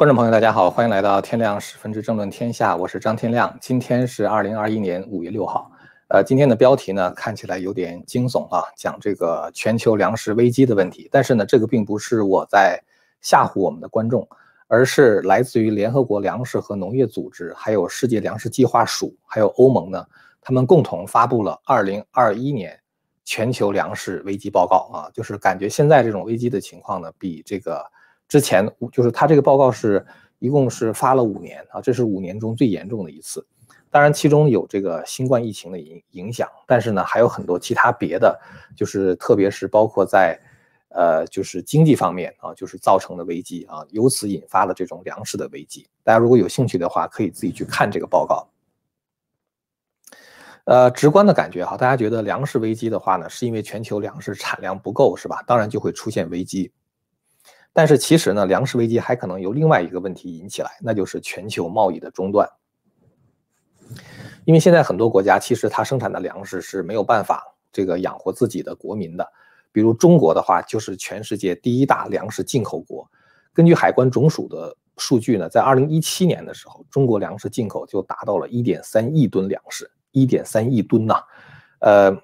观众朋友，大家好，欢迎来到天亮十分之政论天下，我是张天亮。今天是二零二一年五月六号，呃，今天的标题呢看起来有点惊悚啊，讲这个全球粮食危机的问题。但是呢，这个并不是我在吓唬我们的观众，而是来自于联合国粮食和农业组织、还有世界粮食计划署、还有欧盟呢，他们共同发布了二零二一年全球粮食危机报告啊，就是感觉现在这种危机的情况呢，比这个。之前就是他这个报告是一共是发了五年啊，这是五年中最严重的一次。当然，其中有这个新冠疫情的影影响，但是呢，还有很多其他别的，就是特别是包括在呃，就是经济方面啊，就是造成的危机啊，由此引发了这种粮食的危机。大家如果有兴趣的话，可以自己去看这个报告。呃，直观的感觉哈，大家觉得粮食危机的话呢，是因为全球粮食产量不够是吧？当然就会出现危机。但是其实呢，粮食危机还可能由另外一个问题引起来，那就是全球贸易的中断。因为现在很多国家其实它生产的粮食是没有办法这个养活自己的国民的。比如中国的话，就是全世界第一大粮食进口国。根据海关总署的数据呢，在二零一七年的时候，中国粮食进口就达到了一点三亿吨粮食，一点三亿吨呐。呃，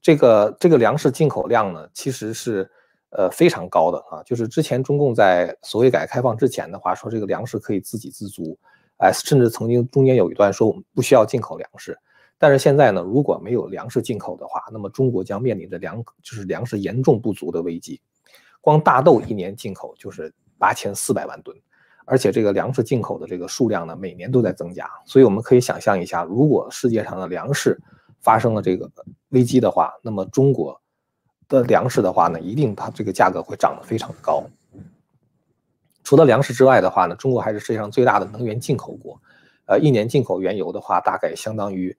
这个这个粮食进口量呢，其实是。呃，非常高的啊，就是之前中共在所谓改革开放之前的话，说这个粮食可以自给自足，哎，甚至曾经中间有一段说我们不需要进口粮食。但是现在呢，如果没有粮食进口的话，那么中国将面临着粮就是粮食严重不足的危机。光大豆一年进口就是八千四百万吨，而且这个粮食进口的这个数量呢，每年都在增加。所以我们可以想象一下，如果世界上的粮食发生了这个危机的话，那么中国。的粮食的话呢，一定它这个价格会涨得非常高。除了粮食之外的话呢，中国还是世界上最大的能源进口国，呃，一年进口原油的话，大概相当于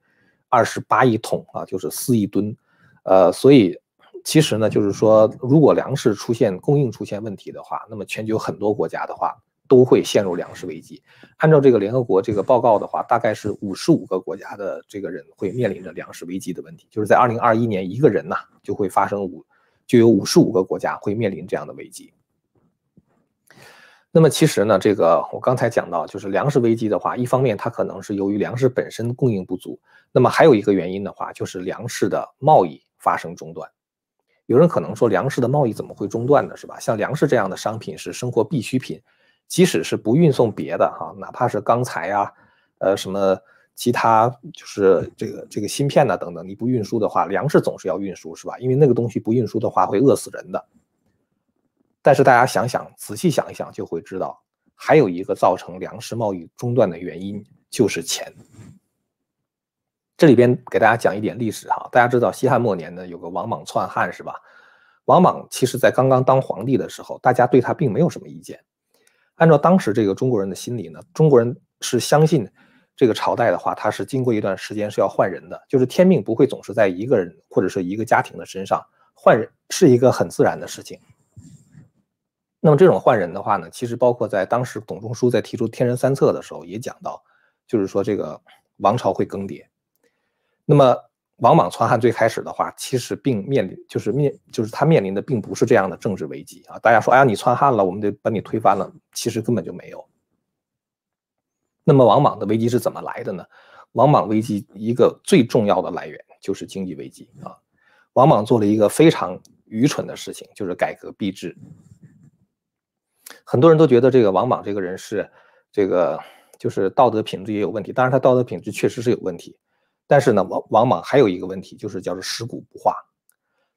二十八亿桶啊，就是四亿吨，呃，所以其实呢，就是说，如果粮食出现供应出现问题的话，那么全球很多国家的话。都会陷入粮食危机。按照这个联合国这个报告的话，大概是五十五个国家的这个人会面临着粮食危机的问题。就是在二零二一年，一个人呐就会发生五，就有五十五个国家会面临这样的危机。那么其实呢，这个我刚才讲到，就是粮食危机的话，一方面它可能是由于粮食本身供应不足，那么还有一个原因的话，就是粮食的贸易发生中断。有人可能说，粮食的贸易怎么会中断呢？是吧？像粮食这样的商品是生活必需品。即使是不运送别的哈，哪怕是钢材呀，呃，什么其他就是这个这个芯片呐等等，你不运输的话，粮食总是要运输是吧？因为那个东西不运输的话会饿死人的。但是大家想想，仔细想一想就会知道，还有一个造成粮食贸易中断的原因就是钱。这里边给大家讲一点历史哈，大家知道西汉末年呢有个王莽篡汉是吧？王莽其实在刚刚当皇帝的时候，大家对他并没有什么意见。按照当时这个中国人的心理呢，中国人是相信这个朝代的话，它是经过一段时间是要换人的，就是天命不会总是在一个人或者是一个家庭的身上，换人是一个很自然的事情。那么这种换人的话呢，其实包括在当时董仲舒在提出天人三策的时候也讲到，就是说这个王朝会更迭。那么。王莽篡汉最开始的话，其实并面临就是面就是他面临的并不是这样的政治危机啊。大家说，哎呀，你篡汉了，我们得把你推翻了，其实根本就没有。那么王莽的危机是怎么来的呢？王莽危机一个最重要的来源就是经济危机啊。王莽做了一个非常愚蠢的事情，就是改革币制。很多人都觉得这个王莽这个人是这个就是道德品质也有问题，当然他道德品质确实是有问题。但是呢，王往往还有一个问题，就是叫做食古不化，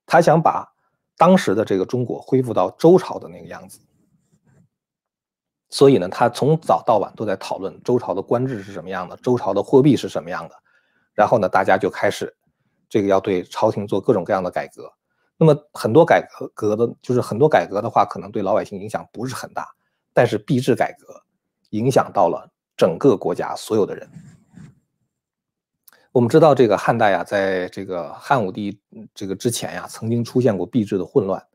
他想把当时的这个中国恢复到周朝的那个样子。所以呢，他从早到晚都在讨论周朝的官制是什么样的，周朝的货币是什么样的。然后呢，大家就开始这个要对朝廷做各种各样的改革。那么很多改革革的，就是很多改革的话，可能对老百姓影响不是很大，但是币制改革影响到了整个国家所有的人。我们知道这个汉代呀，在这个汉武帝这个之前呀，曾经出现过币制的混乱。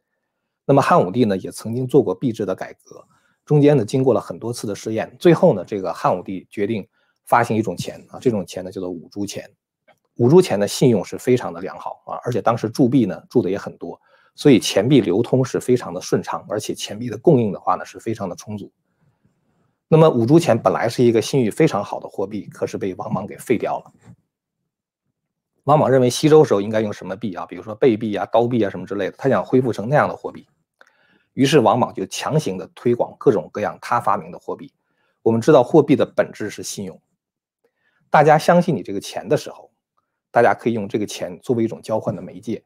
那么汉武帝呢，也曾经做过币制的改革，中间呢，经过了很多次的试验，最后呢，这个汉武帝决定发行一种钱啊，这种钱呢叫做五铢钱。五铢钱的信用是非常的良好啊，而且当时铸币呢铸的也很多，所以钱币流通是非常的顺畅，而且钱币的供应的话呢是非常的充足。那么五铢钱本来是一个信誉非常好的货币，可是被王莽给废掉了。王莽认为西周时候应该用什么币啊？比如说贝币啊、刀币啊什么之类的，他想恢复成那样的货币。于是王莽就强行的推广各种各样他发明的货币。我们知道货币的本质是信用，大家相信你这个钱的时候，大家可以用这个钱作为一种交换的媒介。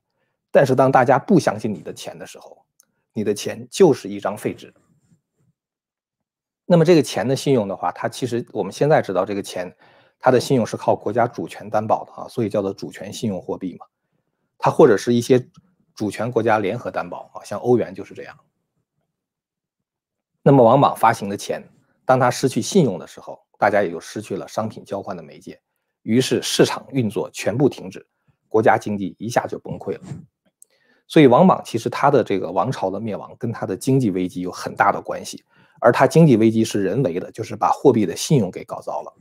但是当大家不相信你的钱的时候，你的钱就是一张废纸。那么这个钱的信用的话，它其实我们现在知道，这个钱它的信用是靠国家主权担保的啊，所以叫做主权信用货币嘛。它或者是一些主权国家联合担保啊，像欧元就是这样。那么王莽发行的钱，当它失去信用的时候，大家也就失去了商品交换的媒介，于是市场运作全部停止，国家经济一下就崩溃了。所以王莽其实他的这个王朝的灭亡跟他的经济危机有很大的关系。而他经济危机是人为的，就是把货币的信用给搞糟了。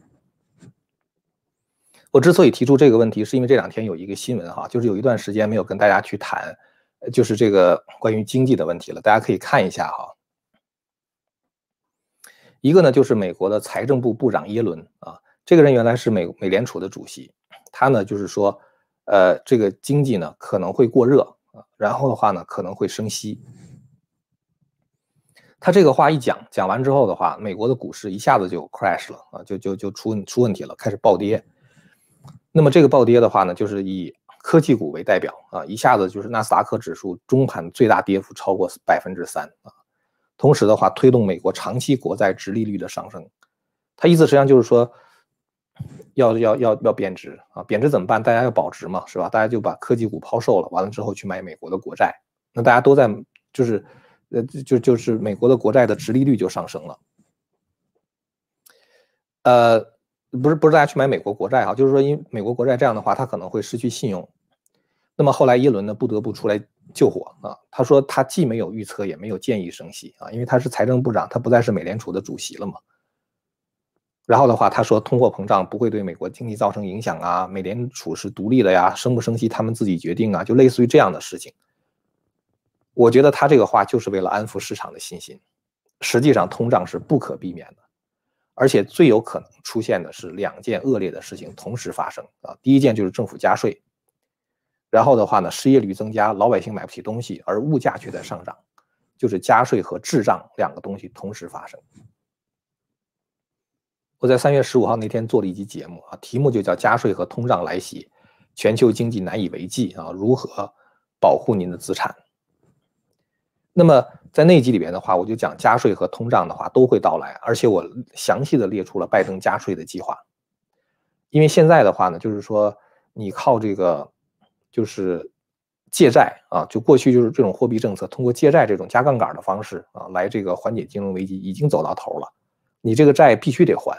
我之所以提出这个问题，是因为这两天有一个新闻哈，就是有一段时间没有跟大家去谈，就是这个关于经济的问题了。大家可以看一下哈，一个呢就是美国的财政部部长耶伦啊，这个人原来是美美联储的主席，他呢就是说，呃，这个经济呢可能会过热啊，然后的话呢可能会升息。他这个话一讲，讲完之后的话，美国的股市一下子就 crash 了啊，就就就出出问题了，开始暴跌。那么这个暴跌的话呢，就是以科技股为代表啊，一下子就是纳斯达克指数中盘最大跌幅超过百分之三啊。同时的话，推动美国长期国债直利率的上升。他意思实际上就是说，要要要要贬值啊，贬值怎么办？大家要保值嘛，是吧？大家就把科技股抛售了，完了之后去买美国的国债。那大家都在就是。呃，就就是美国的国债的殖利率就上升了。呃，不是不是大家去买美国国债哈，就是说因美国国债这样的话，它可能会失去信用。那么后来耶伦呢不得不出来救火啊，他说他既没有预测，也没有建议升息啊，因为他是财政部长，他不再是美联储的主席了嘛。然后的话，他说通货膨胀不会对美国经济造成影响啊，美联储是独立的呀，升不升息他们自己决定啊，就类似于这样的事情。我觉得他这个话就是为了安抚市场的信心，实际上通胀是不可避免的，而且最有可能出现的是两件恶劣的事情同时发生啊。第一件就是政府加税，然后的话呢，失业率增加，老百姓买不起东西，而物价却在上涨，就是加税和滞胀两个东西同时发生。我在三月十五号那天做了一集节目啊，题目就叫“加税和通胀来袭，全球经济难以为继啊，如何保护您的资产？”那么在那集里边的话，我就讲加税和通胀的话都会到来，而且我详细的列出了拜登加税的计划。因为现在的话呢，就是说你靠这个就是借债啊，就过去就是这种货币政策，通过借债这种加杠杆的方式啊，来这个缓解金融危机，已经走到头了。你这个债必须得还，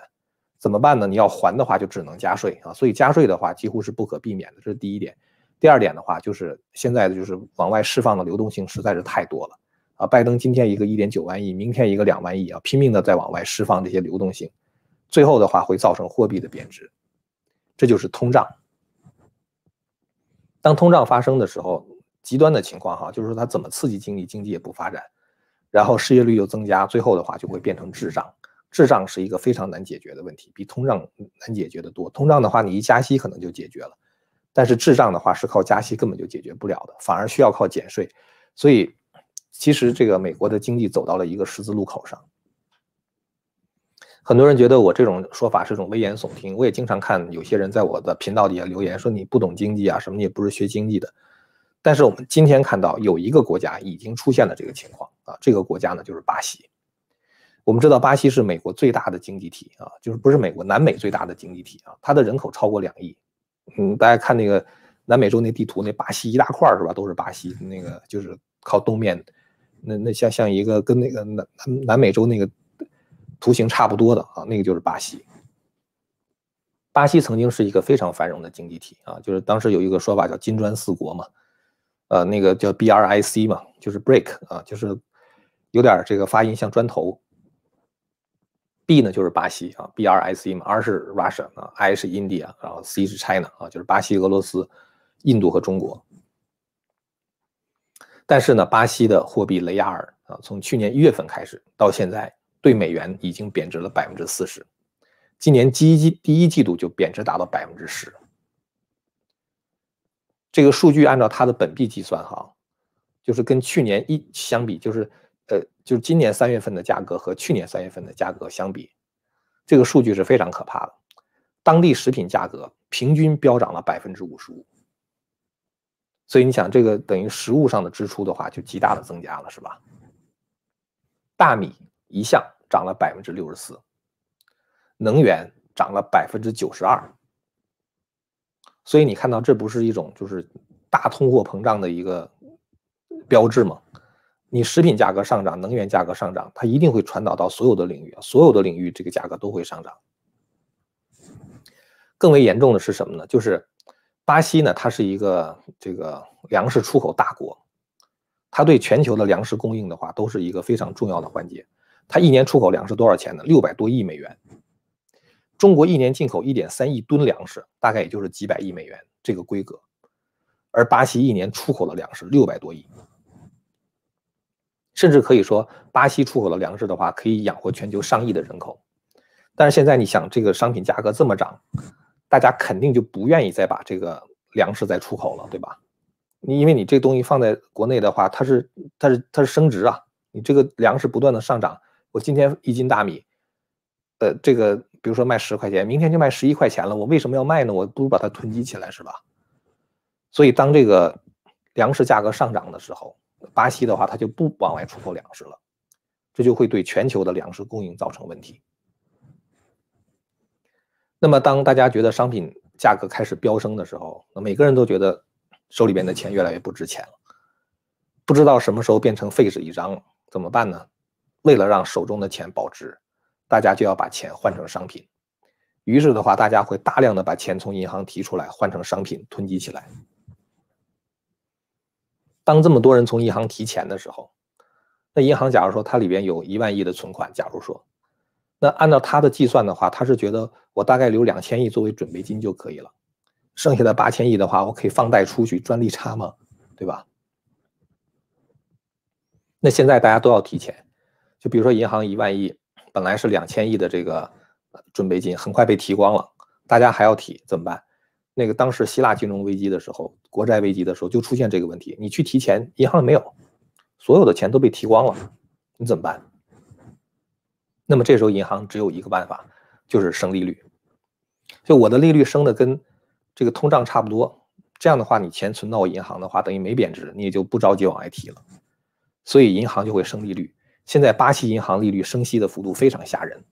怎么办呢？你要还的话，就只能加税啊。所以加税的话，几乎是不可避免的，这是第一点。第二点的话，就是现在的就是往外释放的流动性实在是太多了。啊，拜登今天一个一点九万亿，明天一个两万亿啊，拼命的在往外释放这些流动性，最后的话会造成货币的贬值，这就是通胀。当通胀发生的时候，极端的情况哈，就是说它怎么刺激经济，经济也不发展，然后失业率又增加，最后的话就会变成滞胀。滞胀是一个非常难解决的问题，比通胀难解决的多。通胀的话，你一加息可能就解决了，但是滞胀的话是靠加息根本就解决不了的，反而需要靠减税，所以。其实这个美国的经济走到了一个十字路口上，很多人觉得我这种说法是一种危言耸听。我也经常看有些人在我的频道底下留言说你不懂经济啊，什么你也不是学经济的。但是我们今天看到有一个国家已经出现了这个情况啊，这个国家呢就是巴西。我们知道巴西是美国最大的经济体啊，就是不是美国南美最大的经济体啊，它的人口超过两亿。嗯，大家看那个南美洲那地图，那巴西一大块是吧？都是巴西，那个就是靠东面。那那像像一个跟那个南南南美洲那个图形差不多的啊，那个就是巴西。巴西曾经是一个非常繁荣的经济体啊，就是当时有一个说法叫“金砖四国”嘛，呃，那个叫 BRIC 嘛，就是 Break 啊，就是有点这个发音像砖头。B 呢就是巴西啊，BRIC 嘛，R 是 Russia 啊，I 是 India，然后 C 是 China 啊，就是巴西、俄罗斯、印度和中国。但是呢，巴西的货币雷亚尔啊，从去年一月份开始到现在，对美元已经贬值了百分之四十，今年第一季第一季度就贬值达到百分之十。这个数据按照它的本币计算，哈，就是跟去年一相比，就是呃，就是今年三月份的价格和去年三月份的价格相比，这个数据是非常可怕的。当地食品价格平均飙涨了百分之五十五，所以你想，这个等于食物上的支出的话，就极大的增加了，是吧？大米一项。涨了百分之六十四，能源涨了百分之九十二，所以你看到这不是一种就是大通货膨胀的一个标志吗？你食品价格上涨，能源价格上涨，它一定会传导到所有的领域，所有的领域这个价格都会上涨。更为严重的是什么呢？就是巴西呢，它是一个这个粮食出口大国，它对全球的粮食供应的话，都是一个非常重要的环节。它一年出口粮食多少钱呢？六百多亿美元。中国一年进口一点三亿吨粮食，大概也就是几百亿美元这个规格。而巴西一年出口的粮食六百多亿，甚至可以说，巴西出口的粮食的话，可以养活全球上亿的人口。但是现在你想，这个商品价格这么涨，大家肯定就不愿意再把这个粮食再出口了，对吧？你因为你这东西放在国内的话，它是它是它是升值啊，你这个粮食不断的上涨。我今天一斤大米，呃，这个比如说卖十块钱，明天就卖十一块钱了。我为什么要卖呢？我不如把它囤积起来，是吧？所以当这个粮食价格上涨的时候，巴西的话，它就不往外出口粮食了，这就会对全球的粮食供应造成问题。那么当大家觉得商品价格开始飙升的时候，那每个人都觉得手里边的钱越来越不值钱了，不知道什么时候变成废纸一张了，怎么办呢？为了让手中的钱保值，大家就要把钱换成商品。于是的话，大家会大量的把钱从银行提出来换成商品囤积起来。当这么多人从银行提钱的时候，那银行假如说它里边有一万亿的存款，假如说，那按照他的计算的话，他是觉得我大概留两千亿作为准备金就可以了，剩下的八千亿的话，我可以放贷出去赚利差嘛，对吧？那现在大家都要提钱。就比如说，银行一万亿，本来是两千亿的这个准备金，很快被提光了，大家还要提怎么办？那个当时希腊金融危机的时候，国债危机的时候就出现这个问题，你去提钱，银行没有，所有的钱都被提光了，你怎么办？那么这时候银行只有一个办法，就是升利率。就我的利率升的跟这个通胀差不多，这样的话，你钱存到我银行的话，等于没贬值，你也就不着急往外提了，所以银行就会升利率。现在巴西银行利率升息的幅度非常吓人，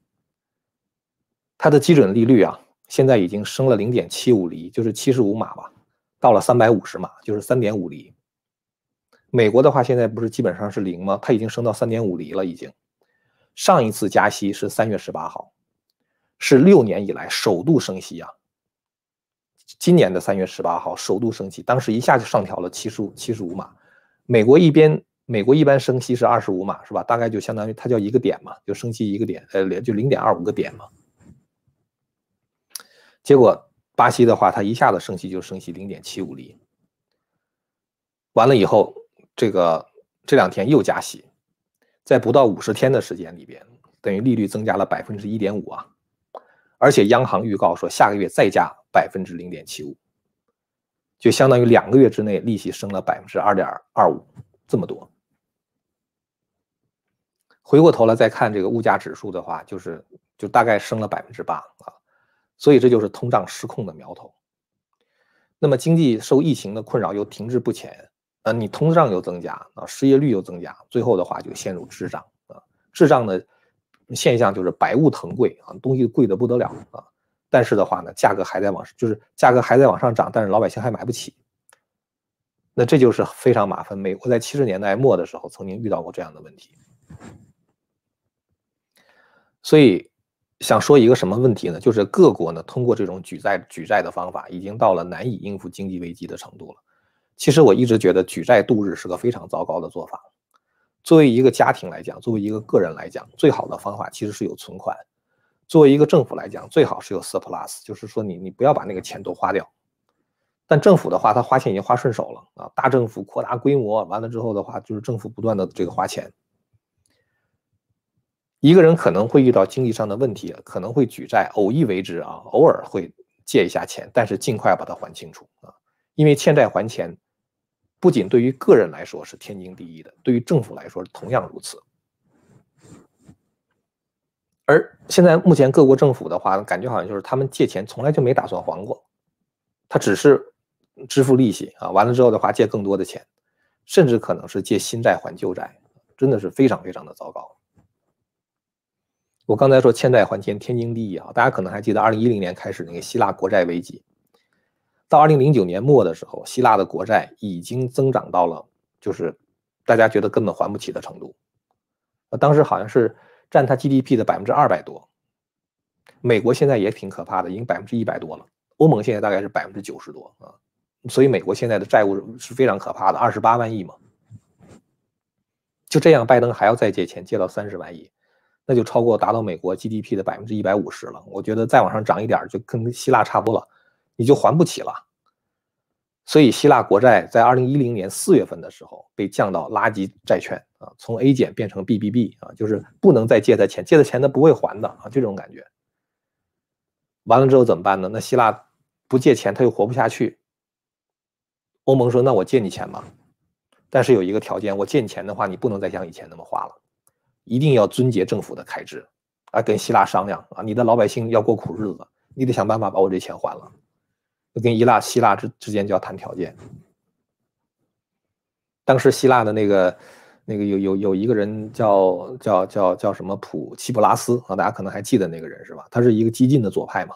它的基准利率啊，现在已经升了零点七五厘，就是七十五码吧，到了三百五十码，就是三点五厘。美国的话，现在不是基本上是零吗？它已经升到三点五厘了，已经。上一次加息是三月十八号，是六年以来首度升息啊。今年的三月十八号首度升息，当时一下就上调了七十五七十五码，美国一边。美国一般升息是二十五码，是吧？大概就相当于它叫一个点嘛，就升息一个点，呃，就零点二五个点嘛。结果巴西的话，它一下子升息就升息零点七五厘，完了以后，这个这两天又加息，在不到五十天的时间里边，等于利率增加了百分之一点五啊，而且央行预告说下个月再加百分之零点七五，就相当于两个月之内利息升了百分之二点二五，这么多。回过头来再看这个物价指数的话，就是就大概升了百分之八啊，所以这就是通胀失控的苗头。那么经济受疫情的困扰又停滞不前，呃，你通胀又增加啊，失业率又增加，最后的话就陷入滞胀啊。滞胀的现象就是百物腾贵啊，东西贵的不得了啊，但是的话呢，价格还在往就是价格还在往上涨，但是老百姓还买不起。那这就是非常麻烦。美国在七十年代末的时候曾经遇到过这样的问题。所以想说一个什么问题呢？就是各国呢通过这种举债举债的方法，已经到了难以应付经济危机的程度了。其实我一直觉得举债度日是个非常糟糕的做法。作为一个家庭来讲，作为一个个人来讲，最好的方法其实是有存款。作为一个政府来讲，最好是有 surplus，就是说你你不要把那个钱都花掉。但政府的话，他花钱已经花顺手了啊！大政府扩大规模完了之后的话，就是政府不断的这个花钱。一个人可能会遇到经济上的问题，可能会举债，偶一为之啊，偶尔会借一下钱，但是尽快把它还清楚啊，因为欠债还钱，不仅对于个人来说是天经地义的，对于政府来说同样如此。而现在目前各国政府的话，感觉好像就是他们借钱从来就没打算还过，他只是支付利息啊，完了之后的话借更多的钱，甚至可能是借新债还旧债，真的是非常非常的糟糕。我刚才说欠债还钱天经地义啊，大家可能还记得，二零一零年开始那个希腊国债危机，到二零零九年末的时候，希腊的国债已经增长到了就是大家觉得根本还不起的程度，当时好像是占它 GDP 的百分之二百多。美国现在也挺可怕的，已经百分之一百多了，欧盟现在大概是百分之九十多啊，所以美国现在的债务是非常可怕的，二十八万亿嘛，就这样，拜登还要再借钱，借到三十万亿。那就超过达到美国 GDP 的百分之一百五十了。我觉得再往上涨一点，就跟希腊差不多了，你就还不起了。所以希腊国债在二零一零年四月份的时候被降到垃圾债券啊，从 A 减变成 BBB 啊，就是不能再借他钱，借的钱他不会还的啊，就这种感觉。完了之后怎么办呢？那希腊不借钱他又活不下去。欧盟说：“那我借你钱吧，但是有一个条件，我借你钱的话，你不能再像以前那么花了。”一定要遵节政府的开支，啊，跟希腊商量啊，你的老百姓要过苦日子，你得想办法把我这钱还了。跟希腊希腊之之间就要谈条件。当时希腊的那个那个有有有一个人叫叫叫叫什么普奇普拉斯啊，大家可能还记得那个人是吧？他是一个激进的左派嘛，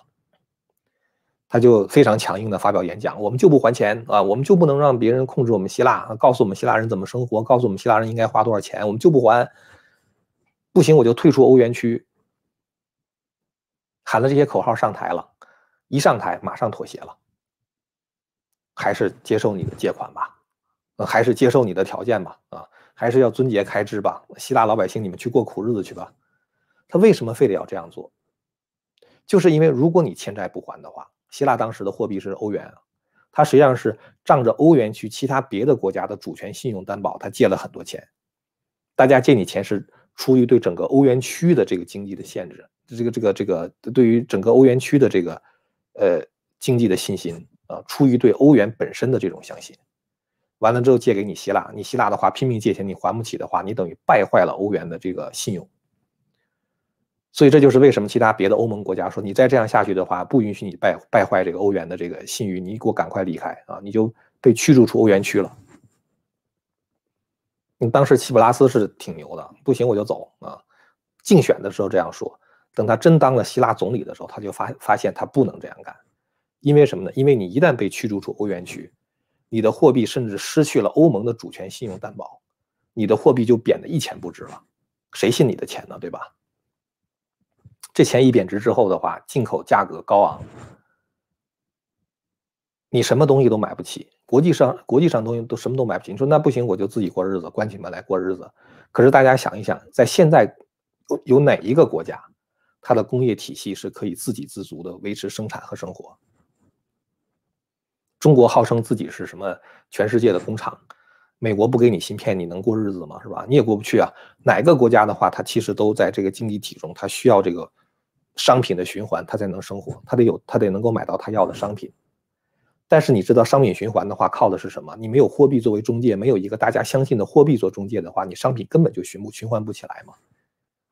他就非常强硬的发表演讲，我们就不还钱啊，我们就不能让别人控制我们希腊啊，告诉我们希腊人怎么生活，告诉我们希腊人应该花多少钱，我们就不还。不行，我就退出欧元区。喊了这些口号上台了，一上台马上妥协了，还是接受你的借款吧，还是接受你的条件吧，啊，还是要遵节开支吧，希腊老百姓你们去过苦日子去吧。他为什么非得要这样做？就是因为如果你欠债不还的话，希腊当时的货币是欧元啊，他实际上是仗着欧元区其他别的国家的主权信用担保，他借了很多钱，大家借你钱是。出于对整个欧元区的这个经济的限制，这个这个这个对于整个欧元区的这个呃经济的信心啊，出于对欧元本身的这种相信，完了之后借给你希腊，你希腊的话拼命借钱，你还不起的话，你等于败坏了欧元的这个信用。所以这就是为什么其他别的欧盟国家说你再这样下去的话，不允许你败败坏这个欧元的这个信誉，你给我赶快离开啊，你就被驱逐出欧元区了。你当时齐普拉斯是挺牛的，不行我就走啊！竞选的时候这样说，等他真当了希腊总理的时候，他就发发现他不能这样干，因为什么呢？因为你一旦被驱逐出欧元区，你的货币甚至失去了欧盟的主权信用担保，你的货币就贬得一钱不值了，谁信你的钱呢？对吧？这钱一贬值之后的话，进口价格高昂，你什么东西都买不起。国际上，国际上东西都什么都买不起。你说那不行，我就自己过日子，关起门来过日子。可是大家想一想，在现在有有哪一个国家，它的工业体系是可以自给自足的维持生产和生活？中国号称自己是什么全世界的工厂，美国不给你芯片，你能过日子吗？是吧？你也过不去啊。哪个国家的话，它其实都在这个经济体中，它需要这个商品的循环，它才能生活，它得有，它得能够买到它要的商品。但是你知道商品循环的话靠的是什么？你没有货币作为中介，没有一个大家相信的货币做中介的话，你商品根本就循不循环不起来嘛。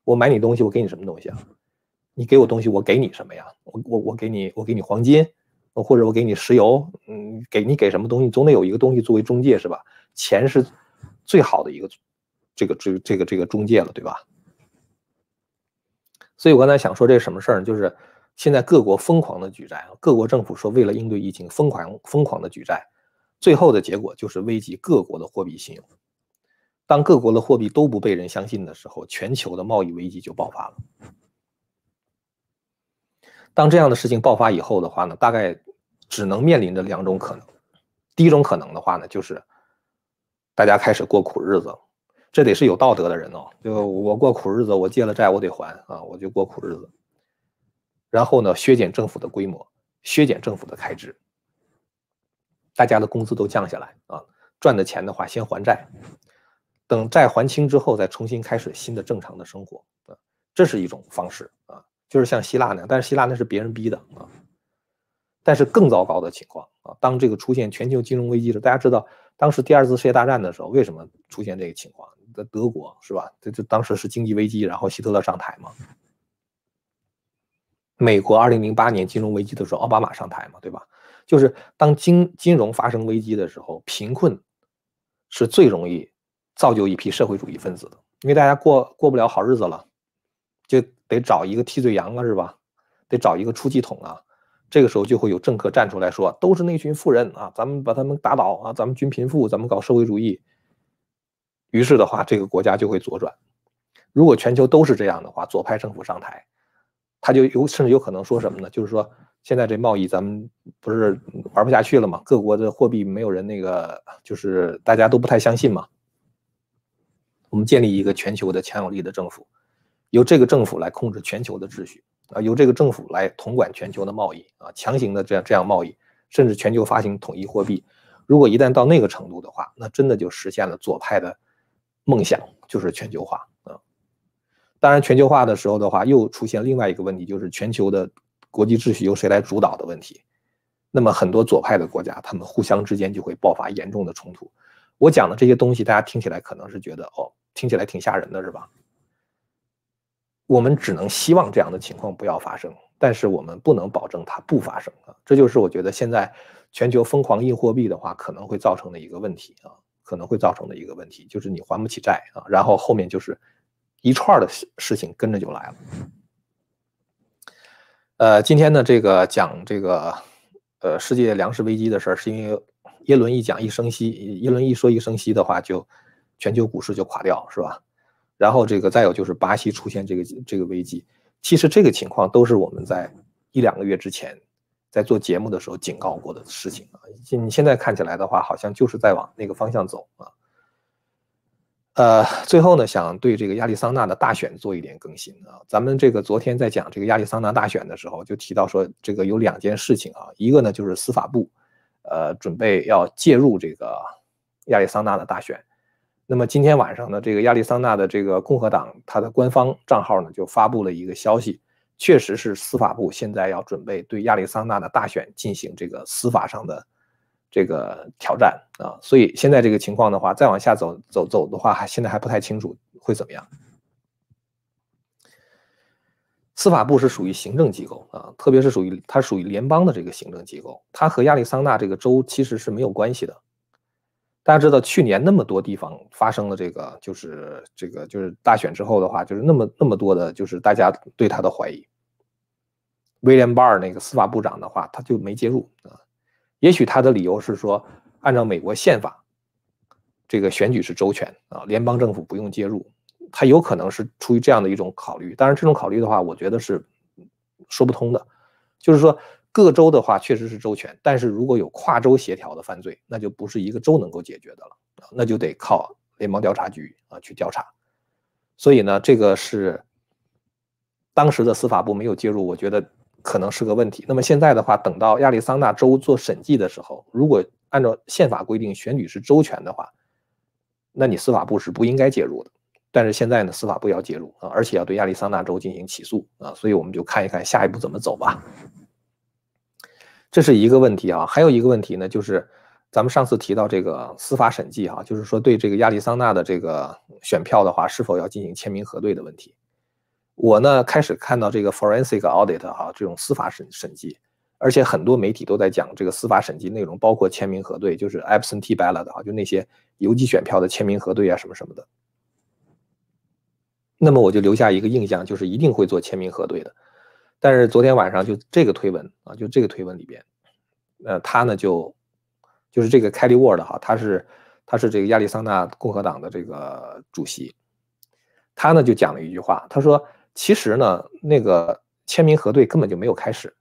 我买你东西，我给你什么东西啊？你给我东西，我给你什么呀？我我我给你，我给你黄金，或者我给你石油，嗯，给你给什么东西，总得有一个东西作为中介是吧？钱是最好的一个这个这这个这个中介了，对吧？所以我刚才想说这什么事儿呢？就是。现在各国疯狂的举债，各国政府说为了应对疫情疯狂疯狂的举债，最后的结果就是危及各国的货币信用。当各国的货币都不被人相信的时候，全球的贸易危机就爆发了。当这样的事情爆发以后的话呢，大概只能面临着两种可能。第一种可能的话呢，就是大家开始过苦日子，这得是有道德的人哦，就我过苦日子，我借了债我得还啊，我就过苦日子。然后呢，削减政府的规模，削减政府的开支，大家的工资都降下来啊，赚的钱的话先还债，等债还清之后再重新开始新的正常的生活啊。这是一种方式啊，就是像希腊那样，但是希腊那是别人逼的啊。但是更糟糕的情况啊，当这个出现全球金融危机的时候，大家知道当时第二次世界大战的时候，为什么出现这个情况？在德国是吧？这这当时是经济危机，然后希特勒上台嘛。美国二零零八年金融危机的时候，奥巴马上台嘛，对吧？就是当金金融发生危机的时候，贫困是最容易造就一批社会主义分子的，因为大家过过不了好日子了，就得找一个替罪羊啊，是吧？得找一个出气筒啊。这个时候就会有政客站出来说，都是那群富人啊，咱们把他们打倒啊，咱们均贫富，咱们搞社会主义。于是的话，这个国家就会左转。如果全球都是这样的话，左派政府上台。他就有甚至有可能说什么呢？就是说，现在这贸易咱们不是玩不下去了吗？各国的货币没有人那个，就是大家都不太相信嘛。我们建立一个全球的强有力的政府，由这个政府来控制全球的秩序啊，由这个政府来统管全球的贸易啊，强行的这样这样贸易，甚至全球发行统一货币。如果一旦到那个程度的话，那真的就实现了左派的梦想，就是全球化啊。当然，全球化的时候的话，又出现另外一个问题，就是全球的国际秩序由谁来主导的问题。那么，很多左派的国家，他们互相之间就会爆发严重的冲突。我讲的这些东西，大家听起来可能是觉得，哦，听起来挺吓人的，是吧？我们只能希望这样的情况不要发生，但是我们不能保证它不发生啊。这就是我觉得现在全球疯狂印货币的话，可能会造成的一个问题啊，可能会造成的一个问题，就是你还不起债啊，然后后面就是。一串的事事情跟着就来了。呃，今天呢，这个讲这个呃世界粮食危机的事儿，是因为耶伦一讲一升息，耶伦一说一升息的话，就全球股市就垮掉，是吧？然后这个再有就是巴西出现这个这个危机，其实这个情况都是我们在一两个月之前在做节目的时候警告过的事情啊。你现在看起来的话，好像就是在往那个方向走啊。呃，最后呢，想对这个亚利桑那的大选做一点更新啊。咱们这个昨天在讲这个亚利桑那大选的时候，就提到说，这个有两件事情啊，一个呢就是司法部，呃，准备要介入这个亚利桑那的大选。那么今天晚上呢，这个亚利桑那的这个共和党它的官方账号呢就发布了一个消息，确实是司法部现在要准备对亚利桑那的大选进行这个司法上的。这个挑战啊，所以现在这个情况的话，再往下走走走的话，还现在还不太清楚会怎么样。司法部是属于行政机构啊，特别是属于它属于联邦的这个行政机构，它和亚利桑那这个州其实是没有关系的。大家知道，去年那么多地方发生了这个，就是这个就是大选之后的话，就是那么那么多的，就是大家对他的怀疑。威廉巴尔那个司法部长的话，他就没介入啊。也许他的理由是说，按照美国宪法，这个选举是周全啊，联邦政府不用介入。他有可能是出于这样的一种考虑。当然，这种考虑的话，我觉得是说不通的。就是说，各州的话确实是周全，但是如果有跨州协调的犯罪，那就不是一个州能够解决的了那就得靠联邦调查局啊去调查。所以呢，这个是当时的司法部没有介入，我觉得。可能是个问题。那么现在的话，等到亚利桑那州做审计的时候，如果按照宪法规定选举是周全的话，那你司法部是不应该介入的。但是现在呢，司法部要介入啊，而且要对亚利桑那州进行起诉啊，所以我们就看一看下一步怎么走吧。这是一个问题啊，还有一个问题呢，就是咱们上次提到这个司法审计哈，就是说对这个亚利桑那的这个选票的话，是否要进行签名核对的问题。我呢开始看到这个 forensic audit 哈，这种司法审审计，而且很多媒体都在讲这个司法审计内容，包括签名核对，就是 absentee ballot 哈，就那些邮寄选票的签名核对啊什么什么的。那么我就留下一个印象，就是一定会做签名核对的。但是昨天晚上就这个推文啊，就这个推文里边，呃，他呢就就是这个 Kelly Ward 哈，他是他是这个亚利桑那共和党的这个主席，他呢就讲了一句话，他说。其实呢，那个签名核对根本就没有开始，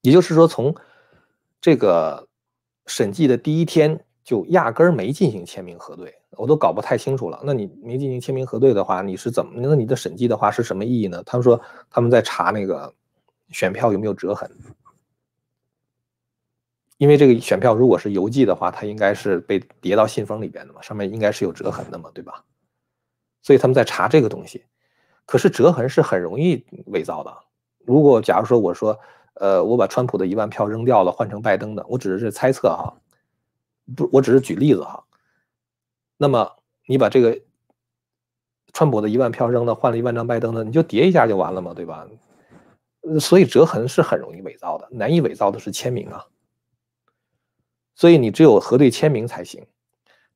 也就是说，从这个审计的第一天就压根儿没进行签名核对，我都搞不太清楚了。那你没进行签名核对的话，你是怎么？那你的审计的话是什么意义呢？他们说他们在查那个选票有没有折痕，因为这个选票如果是邮寄的话，它应该是被叠到信封里边的嘛，上面应该是有折痕的嘛，对吧？所以他们在查这个东西。可是折痕是很容易伪造的。如果假如说我说，呃，我把川普的一万票扔掉了，换成拜登的，我只是猜测哈，不，我只是举例子哈。那么你把这个川普的一万票扔了，换了一万张拜登的，你就叠一下就完了嘛，对吧？所以折痕是很容易伪造的，难以伪造的是签名啊。所以你只有核对签名才行。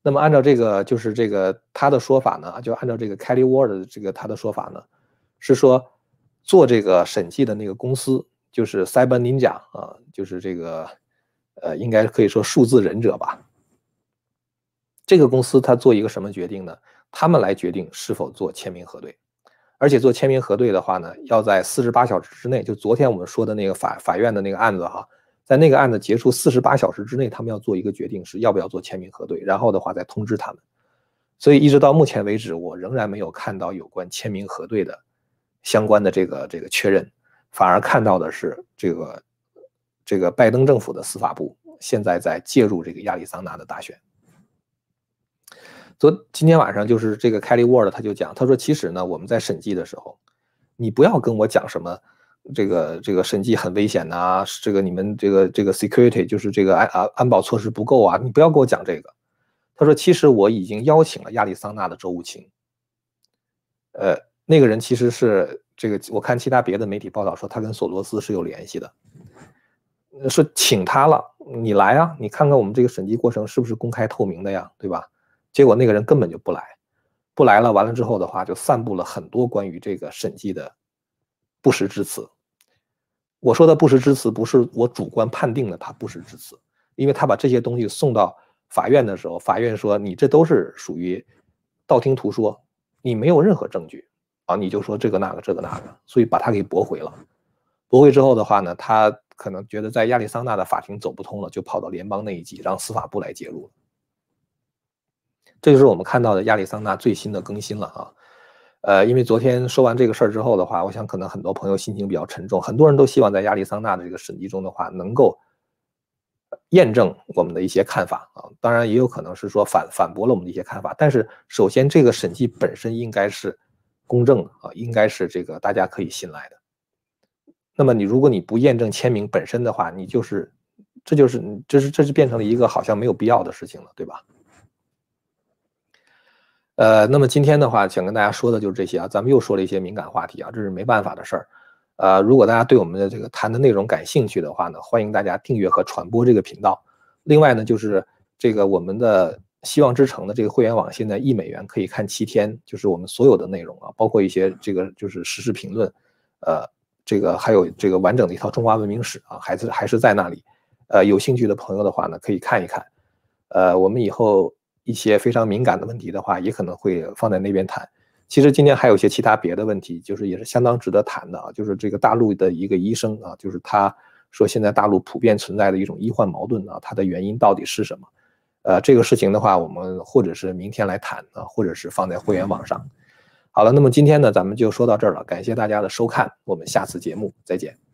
那么按照这个就是这个他的说法呢，就按照这个 Kelly Ward 的这个他的说法呢，是说做这个审计的那个公司就是 Cyber Ninja 啊，就是这个呃，应该可以说数字忍者吧。这个公司它做一个什么决定呢？他们来决定是否做签名核对，而且做签名核对的话呢，要在四十八小时之内。就昨天我们说的那个法法院的那个案子哈，在那个案子结束四十八小时之内，他们要做一个决定，是要不要做签名核对，然后的话再通知他们。所以一直到目前为止，我仍然没有看到有关签名核对的相关的这个这个确认，反而看到的是这个这个拜登政府的司法部现在在介入这个亚利桑那的大选。昨今天晚上就是这个 Kelly Ward，他就讲，他说其实呢，我们在审计的时候，你不要跟我讲什么这个这个审计很危险呐，这个你们这个这个 security 就是这个安安安保措施不够啊，你不要跟我讲这个。他说其实我已经邀请了亚利桑那的州务卿，呃，那个人其实是这个，我看其他别的媒体报道说他跟索罗斯是有联系的，说请他了，你来啊，你看看我们这个审计过程是不是公开透明的呀，对吧？结果那个人根本就不来，不来了。完了之后的话，就散布了很多关于这个审计的不实之词。我说的不实之词，不是我主观判定的他不实之词，因为他把这些东西送到法院的时候，法院说你这都是属于道听途说，你没有任何证据啊，你就说这个那个这个那个，所以把他给驳回了。驳回之后的话呢，他可能觉得在亚利桑那的法庭走不通了，就跑到联邦那一级，让司法部来介入了。这就是我们看到的亚利桑那最新的更新了啊，呃，因为昨天说完这个事儿之后的话，我想可能很多朋友心情比较沉重，很多人都希望在亚利桑那的这个审计中的话，能够验证我们的一些看法啊，当然也有可能是说反反驳了我们的一些看法，但是首先这个审计本身应该是公正的啊，应该是这个大家可以信赖的。那么你如果你不验证签名本身的话，你就是这就是这是这是变成了一个好像没有必要的事情了，对吧？呃，那么今天的话，想跟大家说的就是这些啊。咱们又说了一些敏感话题啊，这是没办法的事儿。呃，如果大家对我们的这个谈的内容感兴趣的话呢，欢迎大家订阅和传播这个频道。另外呢，就是这个我们的希望之城的这个会员网，现在一美元可以看七天，就是我们所有的内容啊，包括一些这个就是时事评论，呃，这个还有这个完整的一套中华文明史啊，还是还是在那里。呃，有兴趣的朋友的话呢，可以看一看。呃，我们以后。一些非常敏感的问题的话，也可能会放在那边谈。其实今天还有一些其他别的问题，就是也是相当值得谈的啊。就是这个大陆的一个医生啊，就是他说现在大陆普遍存在的一种医患矛盾啊，它的原因到底是什么？呃，这个事情的话，我们或者是明天来谈啊，或者是放在会员网上。好了，那么今天呢，咱们就说到这儿了，感谢大家的收看，我们下次节目再见。